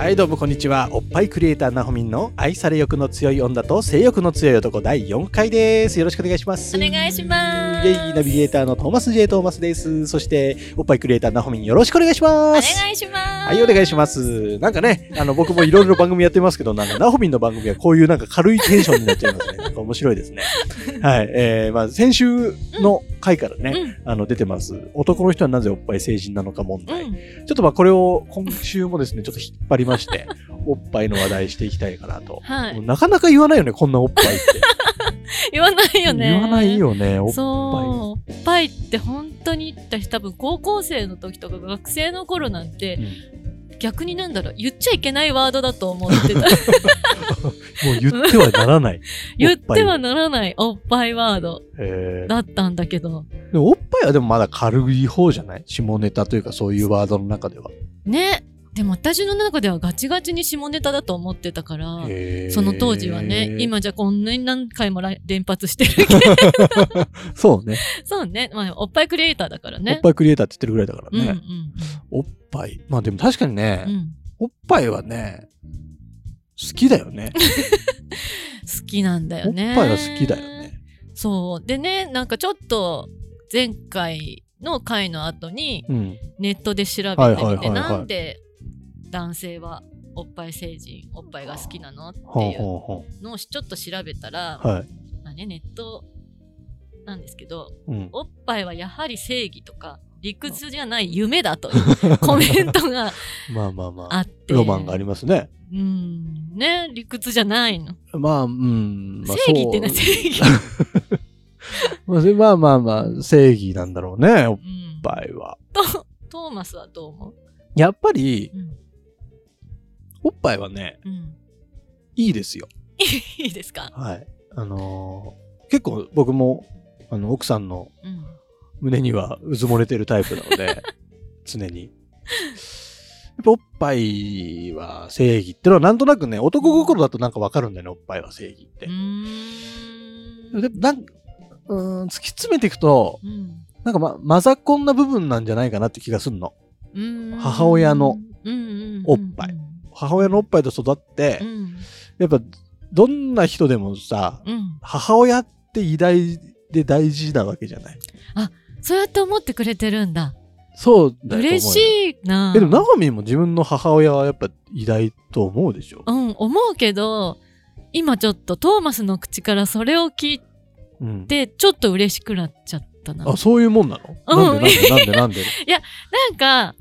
はいどうもこんにちは。おっぱいクリエイターなほみんの愛され欲の強い女と性欲の強い男第4回です。よろしくお願いします。お願いします。イェイナビゲーターのトーマス J トーマスですそしておっぱいクリエイターなほみんよろしくお願いしおます願いしますはい、お願いします。なんかね、あの、僕もいろいろ番組やってますけど、なんか、ナホミンの番組はこういうなんか軽いテンションになっちゃいますね。なんか面白いですね。はい、えー、まあ、先週の回からね、あの、出てます。男の人はなぜおっぱい成人なのか問う題。んちょっとまあ、これを今週もですね、ちょっと引っ張りまして、おっぱいの話題していきたいかなと。はいなかなか言わないよね、こんなおっぱいって。言わないよね。言わないよね、おっぱい。そう。おっぱいって本当に私多分高校生の時とか学生の頃なんて、逆になんだろう言っちゃいけないワードだと思ってた もう言ってはならない。言ってはならないおっぱいワード。えー。だったんだけど。でもおっぱいはでもまだ軽い方じゃない？下ネタというかそういうワードの中では。ねでも私の中ではガチガチに下ネタだと思ってたからその当時はね今じゃこんなに何回も来連発してるけど そうねそうね、まあ、おっぱいクリエイターだからねおっぱいクリエイターって言ってるぐらいだからうんうんね。おっぱい。まあでも確かにね、うんうんおっぱいはね、好きだよね。好きなんだおっよね。ぱいは好きだよね。そう。でね、なんかちょっと前回の回の後にうん。ネットで調べはいてみて、なんで男性はおっぱい成人、おっぱいが好きなのっていうのをちょっと調べたら、う。はい。まあね、ネットなんですけど、うん。おっぱいはやはり正義とか理屈じゃない夢だという コメントが まあまあまあ。あって。ロマンがありますね。うん。ね、理屈じゃないの。まあ、うん。まあ、正義ってね、そう正義。まあまあまあまあ、正義なんだろうね、おっうんぱいは。とトーマスはどう思う？やっぱり、うんおっぱいはね、うん、いいですよ。いいですか、はい。あのー結構僕も、あの、奥さんのうん、胸にはうずもれてるタイプなので、常に。やっぱおっぱいは正義ってのはなんとなくね、男心だとなんかわかるんだよね、おっぱいは正義ってう。ーんでなんうーん、突き詰めていくと、うんなんかま、マザコンな部分なんじゃないかなって気がするの。うーん母親のおっぱい母親のおっぱいと育ってう、んやっぱ、どんな人でもさ、うん母親って偉大で大事なわけじゃない？そうやって思ってくれてるんだそうだよ嬉しい。いなえでも、ナホミンも自分の母親はやっぱ偉大と思うでしょ？うん思うけど今ちょっとトーマスの口からそれを聞いうん。てちょっと嬉しくなっちゃったなあ、そういうもんなの？うんなんでなんでなんでなんで？なんか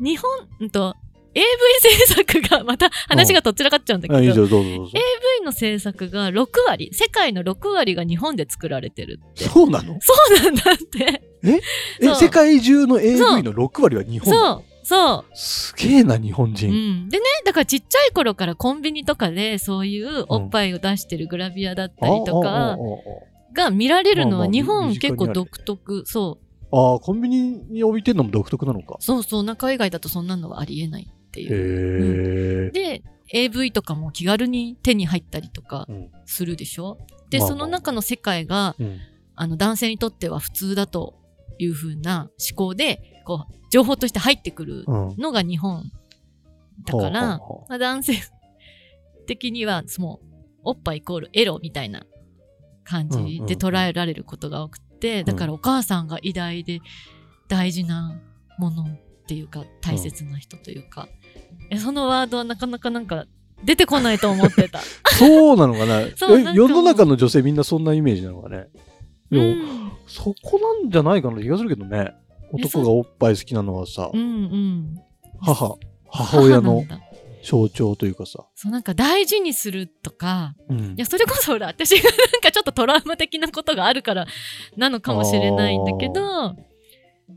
日本うんと AV 制作がまた話がとっちらかっちゃうんだけど、うぞどうぞ。AV の制作が6割世界の6割が日本で作られてるって。そうなの？そうなんだって。え？そう。世界中の AV の6割は日本？そう。そすげえな、日本う、う人。ん、でねだからちっちゃい頃からコンビニとかでそういうおっぱいを出してるグラビアだったりとかが見られるのは日本結構独特。そう。ああ、コンビニに置いてんのも独特なのか。そうそう中海外だとそんなのはありえないってへいう。え。で AV とかも気軽に手に入ったりとかうん。するでしょ、で、まあまあ。その中の世界がうん。あの男性にとっては普通だという風な思考でこう情報として入ってくるうん。のが日本だから、まあ、男性的にはもうおっぱいイコールエロみたいな感じで捉えられることが多くて、ん。だからお母さんが偉大で大事なものっていうか大切な人というか、えそのワードはなかなかなんか出てこないと思ってた。う そうなのかな？世の中の女性みんなそんなイメージなのかね？でも、うんそこなんじゃないかな気がするけどね。男がおっぱい好きなのはさ。う、んうん。母、母親の象徴というかさ。そうなんか大事にするとか。うん。いやそれこそほら私がなんかちょっとトラウマ的なことがあるからなのかもしれないんだけど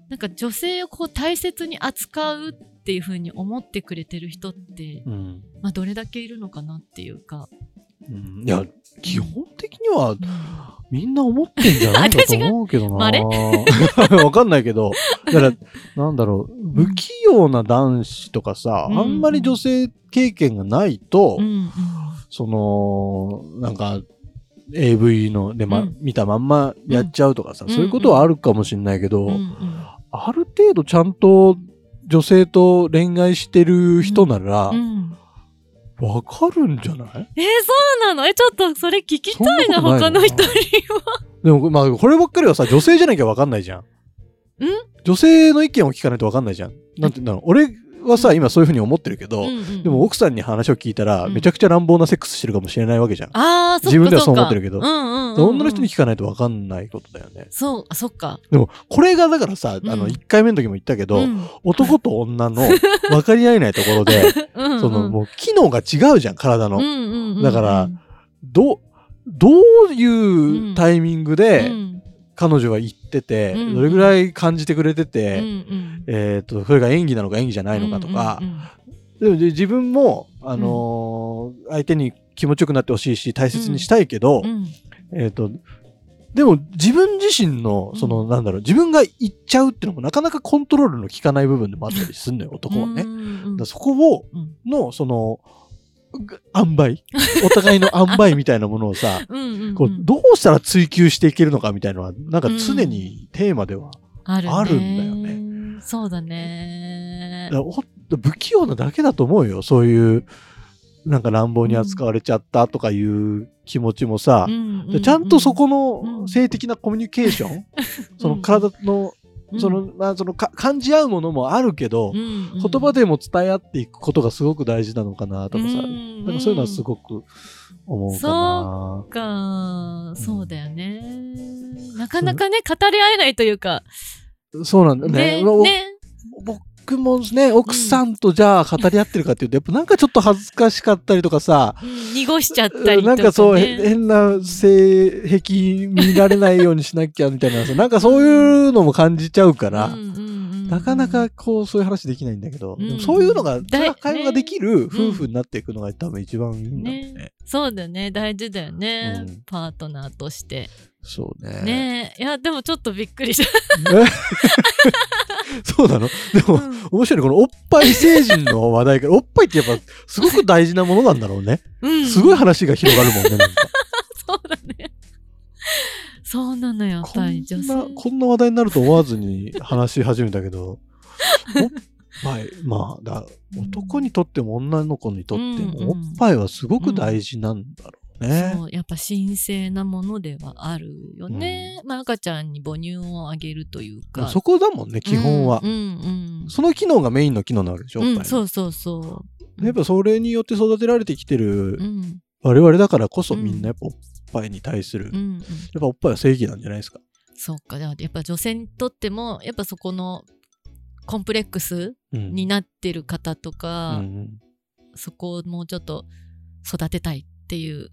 なんか女性をこう大切に扱うっっていうふうに思ってくれてる人って、うん。まあ、どれだけいるのかなっていうか、うん。いや基本的にはうん。みんな思ってんじゃない？かと思うけどな。まれ？わかんないけど。だから、なんだろう、不器用な男子とかさ、うんあんまり女性経験がないと、うんうん。その、なんか、AV ので、まうん。見たまんまやっちゃうとかさ、うんそういうことはあるかもしれないけど、ある程度ちゃんと女性と恋愛してる人ならう、んわかるんじゃない？えーそうなの？えちょっとそれ聞きたいなそんなことないの他の人には。でも、まあ、こればっかりはさ、女性じゃなきゃわかんないじゃん？女性の意見を聞かないとわかんないじゃん。なんて言うんだろう。俺はさ、今そういうふうに思ってるけど、うんうんでも奥さんに話を聞いたら、うん。めちゃくちゃ乱暴なセックスしてるかもしれないわけじゃん。ああ、そっか自分ではそう思ってるけど。女の人に聞かないとわかんないことだよね。そう、あそっか。でも、これがだからさ、うん。あの、1回目の時も言ったけど、うん。男と女の 分かり合えないところで、うんうんその、もう、機能が違うじゃん、体の。うんうんうんうんだからどう、どういうタイミングでうん彼女は言ってて、うんどれぐらい感じてくれてて、うんうん。えっ、と、それが演技なのか演技じゃないのかとか、うんうんでもで自分も、あのー相手に気持ちよくなってほしいし、大切にしたいけど、うんうん。えっ、と、でも自分自身の、その、うんなんだろう、自分が言っちゃうっていうのもなかなかコントロールの効かない部分でもあったりするのよ、男はね。そこを、うん。の、その、ぐ塩梅、お互いの塩梅みたいなものをさ、うんうんうん。こうどうしたら追求していけるのかみたいなのは、なんか常にテーマでは、あるんだよね。そうだね。不器用なだけだと思うよ。そういう、なんか乱暴に扱われちゃったとかいう気持ちもさ、うんでちゃんとそこうのん。性的なコミュニケーション、その体の、うんその、まあ、そのか感じ合うものもあるけど、言言葉でも伝え合っていくことがすごく大事なのかなとかさ、うん。なんかそういうのはすごく思うかな。か。そうだよね。なかなかね語り合えないというか。そうなんだね。ねまあね。僕もね、奥さんとじゃあ語り合ってるかっていうと、やっぱなんかちょっと恥ずかしかったりとかさ、うん濁しちゃったりとかね。なんかそう、へ変な性癖見られないようにしなきゃみたいなさ、なんかそういうのも感じちゃうから、なかなかこう、そういう話できないんだけど、うん。そういうのが、だそれは会話ができるね夫婦になっていくのが多分一番いいんだろうね。ね。そうだよね。大事だよね、うん。パートナーとして。そうね。ね。いやでもちょっとびっくりした、そうなの？でも、面白いねこのおっぱい成人の話題から、おっぱいってやっぱすごく大事なものなんだろうね。うん、すごい話が広がるもんね、なんか。そうだね。そうなのよこんな、こんな話題になると思わずに話し始めたけど、おっぱい、まあ、だ男にとっても女の子にとっても、うんおっぱいはすごく大事なんだろうね。そうやっぱ神聖なものではあるよね、まあ赤ちゃんに母乳をあげるというか。そこだもんね、基本は。うん。うん。その機能がメインの機能なわけでしょ、うん、そうそうそう。やっぱそれによって育てられてきてるうん。我々だからこそうんみんなやっぱおっぱいに対する、やっうん。うんぱおっぱいは正義なんじゃないですか。そうか。やっぱ女性にとってもやっぱそこのコンプレックスうん。になってる方とうか、ん。そこをもうちょっと育てたいっていう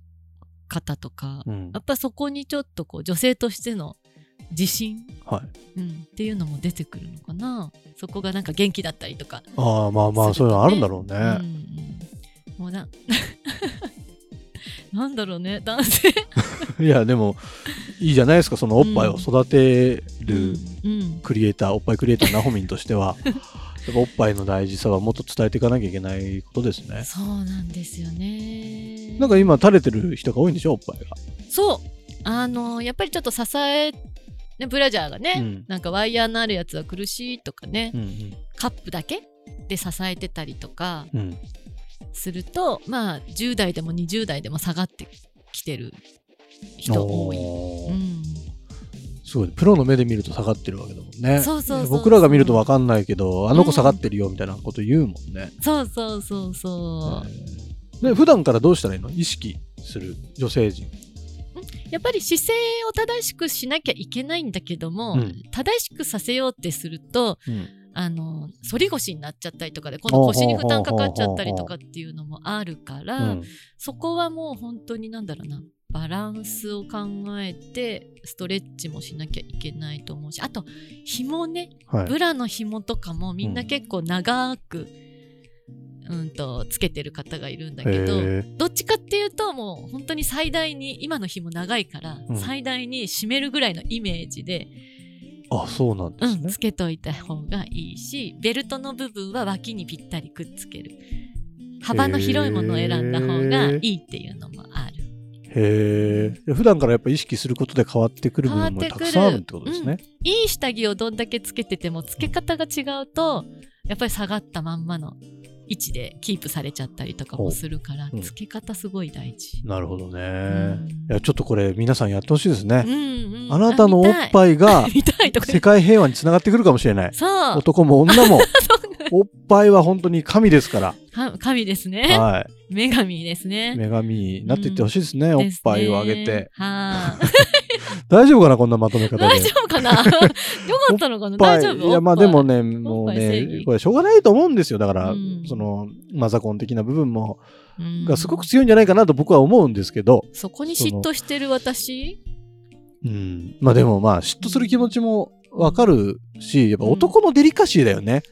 方とか、うん。やっぱそこにちょっとこう女性としての自信、はい。うん、っていうのも出てくるのかな。そこがなんか元気だったりとか、ああ、まあまあ、そういうのあるんだろうね。うんうん、もうな なんだろうね男性。いや、でも、いいじゃないですか、そのおっぱいを育てるうん。クリエイター、おっぱいクリエイター、ナホミンとしては、やっぱおっぱいの大事さはもっと伝えていかなきゃいけないことですね。そうなんですよねなんか今、垂れてる人が多いんでしょ、おっぱいが。そうあのやっぱりちょっと支えねブラジャーがね、うんなんかワイヤーのあるやつは苦しいとかね、うんカップだけで支えてたりとかうん。うん。するとまあ10代でも20代でも下がってきてる人多い。うん、すごい。プロの目で見ると下がってるわけだもんね。そうそうそうそう僕らが見るとわかんないけど、あの子下がってるよみたいなこと言うもんね。そうそうそうそう、えーで普段からどうしたらいいの？意識する女性陣。やっぱり姿勢を正しくしなきゃいけないんだけども、うん。正しくさせようってするとうん。あの反り腰になっちゃったりとかで今度腰に負担かかっちゃったりとかっていうのもあるから、うん。そこはもう本当になんだろうなバランスを考えてストレッチもしなきゃいけないと思うしあと紐ね。はい。ブラの紐とかもみんな結構長く、うん、とつけてる方がいるんだけどへどっちかっていうともう本当に最大に今の紐長いから、うん最大に締めるぐらいのイメージで、あ、そうなんですうん、ねつ。けといた方がいいしベルトの部分は脇にぴったりくっつける幅の広いものを選んだ方がいいっていうのもある。へえ。普段からやっぱ意識することで変わってくる部分もたくさんあるってことですね。いい下着をどんだけつけててもつけ方が違うとやっぱり下がったまんまの位置でキープされちゃったりとかもするから、うんつけ方すごい大事。なるほどね。んいや、ちょっとこれ皆さんやってほしいですね。うんうんあなたのおっぱいが見たいとか世界平和につながってくるかもしれない。そう男も女も、おっぱいは本当に神ですかか神ですねら。は女神ですい。ね女神になっていってほしいですね。おっぱいをあげて。はい大丈夫かなこんなまとめ方で。大丈夫かな？よかったのかな？大丈夫？いや、まあでもねね、もうね、義これしょうがないと思うんですよ。だから、うんその、マザコン的な部分も、がすごく強いんじゃないかなと僕は思うんですけど、そこに嫉妬してる私？うん。まあでもまあ、嫉妬する気持ちもわかるし、やっぱ男のデリカシーだよね。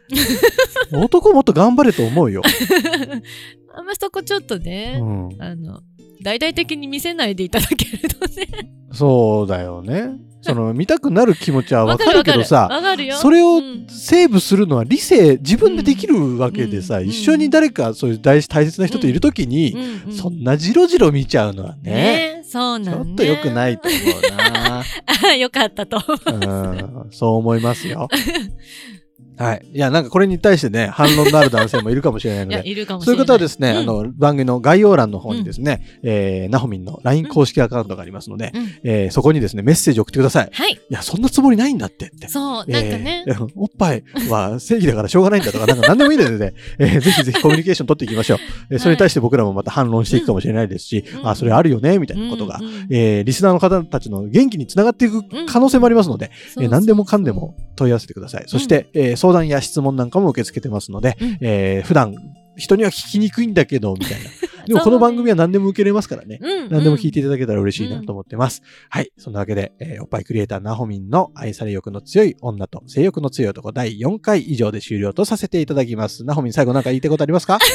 男もっと頑張れと思うよ。あんまそこちょっとうね、ん。あの大々的に見せないでいただけるとね。そうだよね。その、見たくなる気持ちはわかるけどさ、それをうん。セーブするのは理性、自分でできるわけでさ、うん。一緒に誰かそういう大大切な人といるときに、うん。うん。そんなじろじろ見ちゃうのはね、ねそうちなんね。ょっと良くないと思うな。あよかったとうん、そう思いますよ。はい。いや、なんかこれに対してね、反論のある男性もいるかもしれないので、いやいるかもしそういうれない方はですね、うん。あの、番組の概要欄の方にですね、えー、ナホミンの LINE 公式アカウントがありますので、うん。えーそこにですね、メッセージを送ってください。はい。いや、そんなつもりないんだって。って。そうなんかね、えーおっぱいは正義だからしょうがないんだとか、なんか何でもいいので、えーぜひぜひコミュニケーション取っていきましょう。えーそれに対して僕らもまた反論していくかもしれないですし、うん。あ、それあるよね、みたいなことが、うんうん。えーリスナーの方たちの元気につながっていく可能性もありますので、そうえー何でもかんでも問い合わせてください。そして、えー相談や質問なんかも受け付けてますので、うんえー普段人には聞きにくいんだけど、みたいな。でもこの番組は何でも受けれますからね。うん何でも聞いていただけたら嬉しいなと思ってます。はい。そんなわけで、えーおっぱいクリエイターなほみんの愛され欲の強い女と性欲の強い男第4回以上で終了とさせていただきます。なほみん最後なんか言いたいことありますか？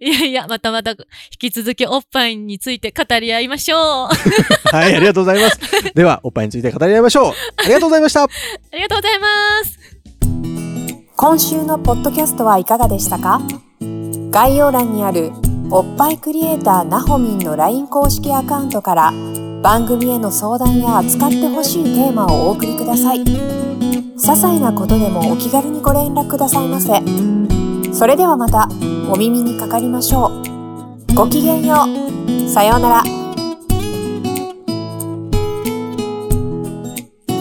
いやいやまたまた引き続きおっぱいについて語り合いましょうあはい、ありがとうございます。では、おっぱいについて語り合いましょう。ありがとうございました。りがとうございます今週のポッドキャストはいかがでしたか？概要欄にあるおっぱいクリエイターなほみんの LINE 公式アカウントから番組への相談や扱ってほしいテーマをお送りください。些細なことでもお気軽にご連絡くださいませ。それではまたお耳にかかりましょう。ごきげんよう。さようなら。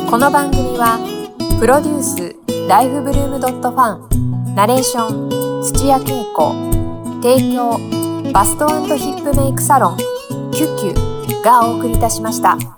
この番組はプロデュースライフブルームドットファン。ナレーション土屋恵子。提供バストヒップメイクサロン「キュッキュ」がお送りいたしました。